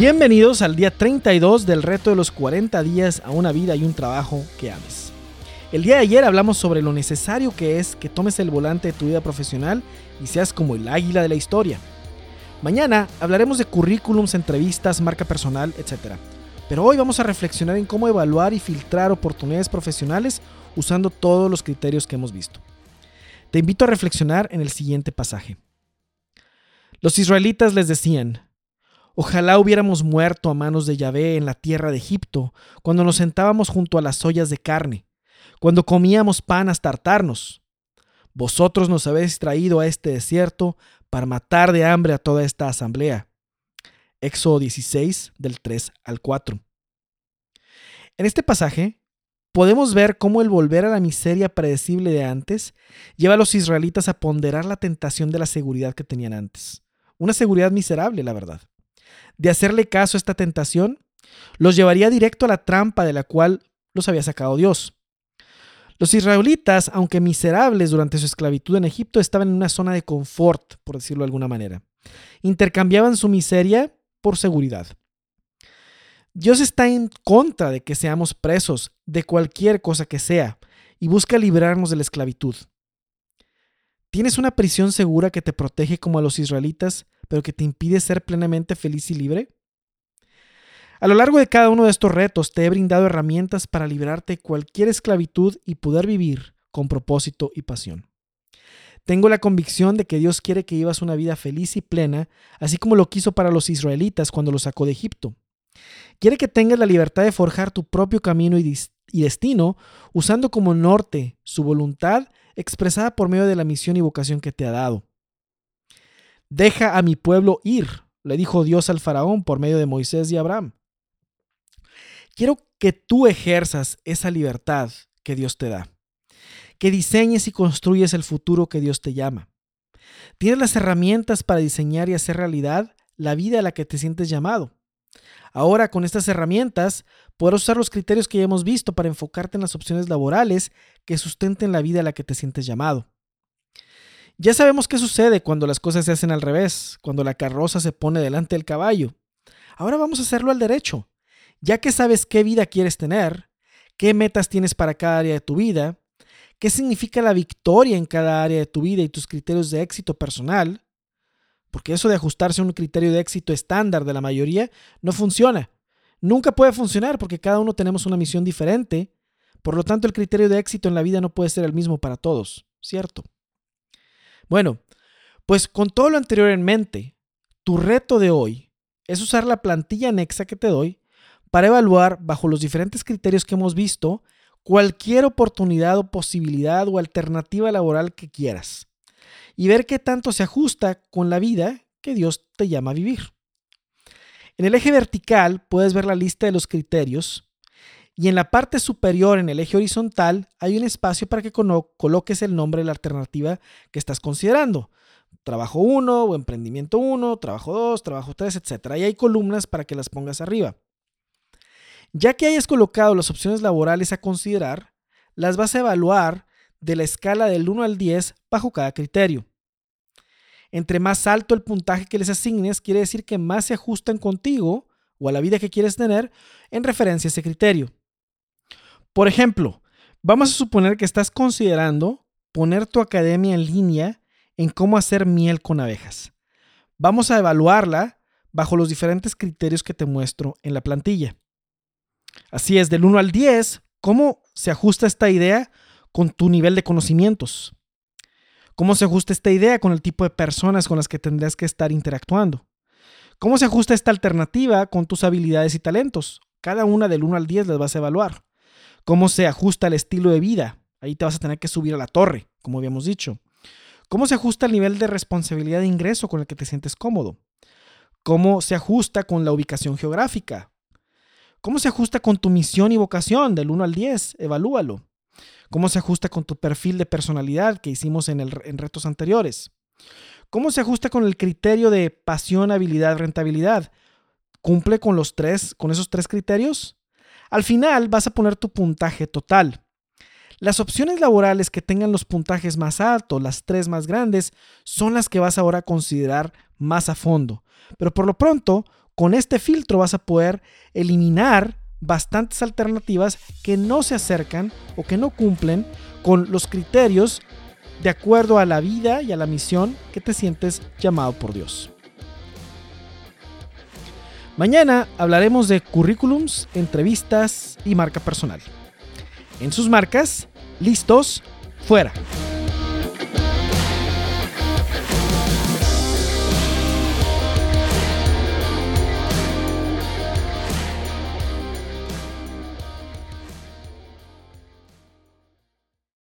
Bienvenidos al día 32 del reto de los 40 días a una vida y un trabajo que ames. El día de ayer hablamos sobre lo necesario que es que tomes el volante de tu vida profesional y seas como el águila de la historia. Mañana hablaremos de currículums, entrevistas, marca personal, etc. Pero hoy vamos a reflexionar en cómo evaluar y filtrar oportunidades profesionales usando todos los criterios que hemos visto. Te invito a reflexionar en el siguiente pasaje. Los israelitas les decían, Ojalá hubiéramos muerto a manos de Yahvé en la tierra de Egipto, cuando nos sentábamos junto a las ollas de carne, cuando comíamos pan hasta hartarnos. Vosotros nos habéis traído a este desierto para matar de hambre a toda esta asamblea. Éxodo 16, del 3 al 4. En este pasaje podemos ver cómo el volver a la miseria predecible de antes lleva a los israelitas a ponderar la tentación de la seguridad que tenían antes. Una seguridad miserable, la verdad de hacerle caso a esta tentación, los llevaría directo a la trampa de la cual los había sacado Dios. Los israelitas, aunque miserables durante su esclavitud en Egipto, estaban en una zona de confort, por decirlo de alguna manera. Intercambiaban su miseria por seguridad. Dios está en contra de que seamos presos de cualquier cosa que sea y busca librarnos de la esclavitud. ¿Tienes una prisión segura que te protege como a los israelitas pero que te impide ser plenamente feliz y libre? A lo largo de cada uno de estos retos te he brindado herramientas para librarte de cualquier esclavitud y poder vivir con propósito y pasión. Tengo la convicción de que Dios quiere que vivas una vida feliz y plena, así como lo quiso para los israelitas cuando los sacó de Egipto. Quiere que tengas la libertad de forjar tu propio camino y destino usando como norte su voluntad expresada por medio de la misión y vocación que te ha dado. Deja a mi pueblo ir, le dijo Dios al faraón por medio de Moisés y Abraham. Quiero que tú ejerzas esa libertad que Dios te da, que diseñes y construyes el futuro que Dios te llama. Tienes las herramientas para diseñar y hacer realidad la vida a la que te sientes llamado. Ahora, con estas herramientas, podrás usar los criterios que ya hemos visto para enfocarte en las opciones laborales que sustenten la vida a la que te sientes llamado. Ya sabemos qué sucede cuando las cosas se hacen al revés, cuando la carroza se pone delante del caballo. Ahora vamos a hacerlo al derecho. Ya que sabes qué vida quieres tener, qué metas tienes para cada área de tu vida, qué significa la victoria en cada área de tu vida y tus criterios de éxito personal, porque eso de ajustarse a un criterio de éxito estándar de la mayoría no funciona. Nunca puede funcionar porque cada uno tenemos una misión diferente, por lo tanto el criterio de éxito en la vida no puede ser el mismo para todos, ¿cierto? Bueno, pues con todo lo anterior en mente, tu reto de hoy es usar la plantilla anexa que te doy para evaluar bajo los diferentes criterios que hemos visto cualquier oportunidad o posibilidad o alternativa laboral que quieras y ver qué tanto se ajusta con la vida que Dios te llama a vivir. En el eje vertical puedes ver la lista de los criterios y en la parte superior, en el eje horizontal, hay un espacio para que coloques el nombre de la alternativa que estás considerando. Trabajo 1 o emprendimiento 1, trabajo 2, trabajo 3, etc. Y hay columnas para que las pongas arriba. Ya que hayas colocado las opciones laborales a considerar, las vas a evaluar de la escala del 1 al 10 bajo cada criterio. Entre más alto el puntaje que les asignes, quiere decir que más se ajustan contigo o a la vida que quieres tener en referencia a ese criterio. Por ejemplo, vamos a suponer que estás considerando poner tu academia en línea en cómo hacer miel con abejas. Vamos a evaluarla bajo los diferentes criterios que te muestro en la plantilla. Así es, del 1 al 10, ¿cómo se ajusta esta idea con tu nivel de conocimientos? ¿Cómo se ajusta esta idea con el tipo de personas con las que tendrás que estar interactuando? ¿Cómo se ajusta esta alternativa con tus habilidades y talentos? Cada una del 1 al 10 las vas a evaluar cómo se ajusta el estilo de vida. Ahí te vas a tener que subir a la torre, como habíamos dicho. ¿Cómo se ajusta el nivel de responsabilidad de ingreso con el que te sientes cómodo? ¿Cómo se ajusta con la ubicación geográfica? ¿Cómo se ajusta con tu misión y vocación del 1 al 10? Evalúalo. ¿Cómo se ajusta con tu perfil de personalidad que hicimos en, en retos anteriores? ¿Cómo se ajusta con el criterio de pasión, habilidad, rentabilidad? ¿Cumple con los tres, con esos tres criterios? Al final vas a poner tu puntaje total. Las opciones laborales que tengan los puntajes más altos, las tres más grandes, son las que vas ahora a considerar más a fondo. Pero por lo pronto, Con este filtro vas a poder eliminar bastantes alternativas que no se acercan o que no cumplen con los criterios de acuerdo a la vida y a la misión que te sientes llamado por Dios. Mañana hablaremos de currículums, entrevistas y marca personal. En sus marcas, listos, fuera.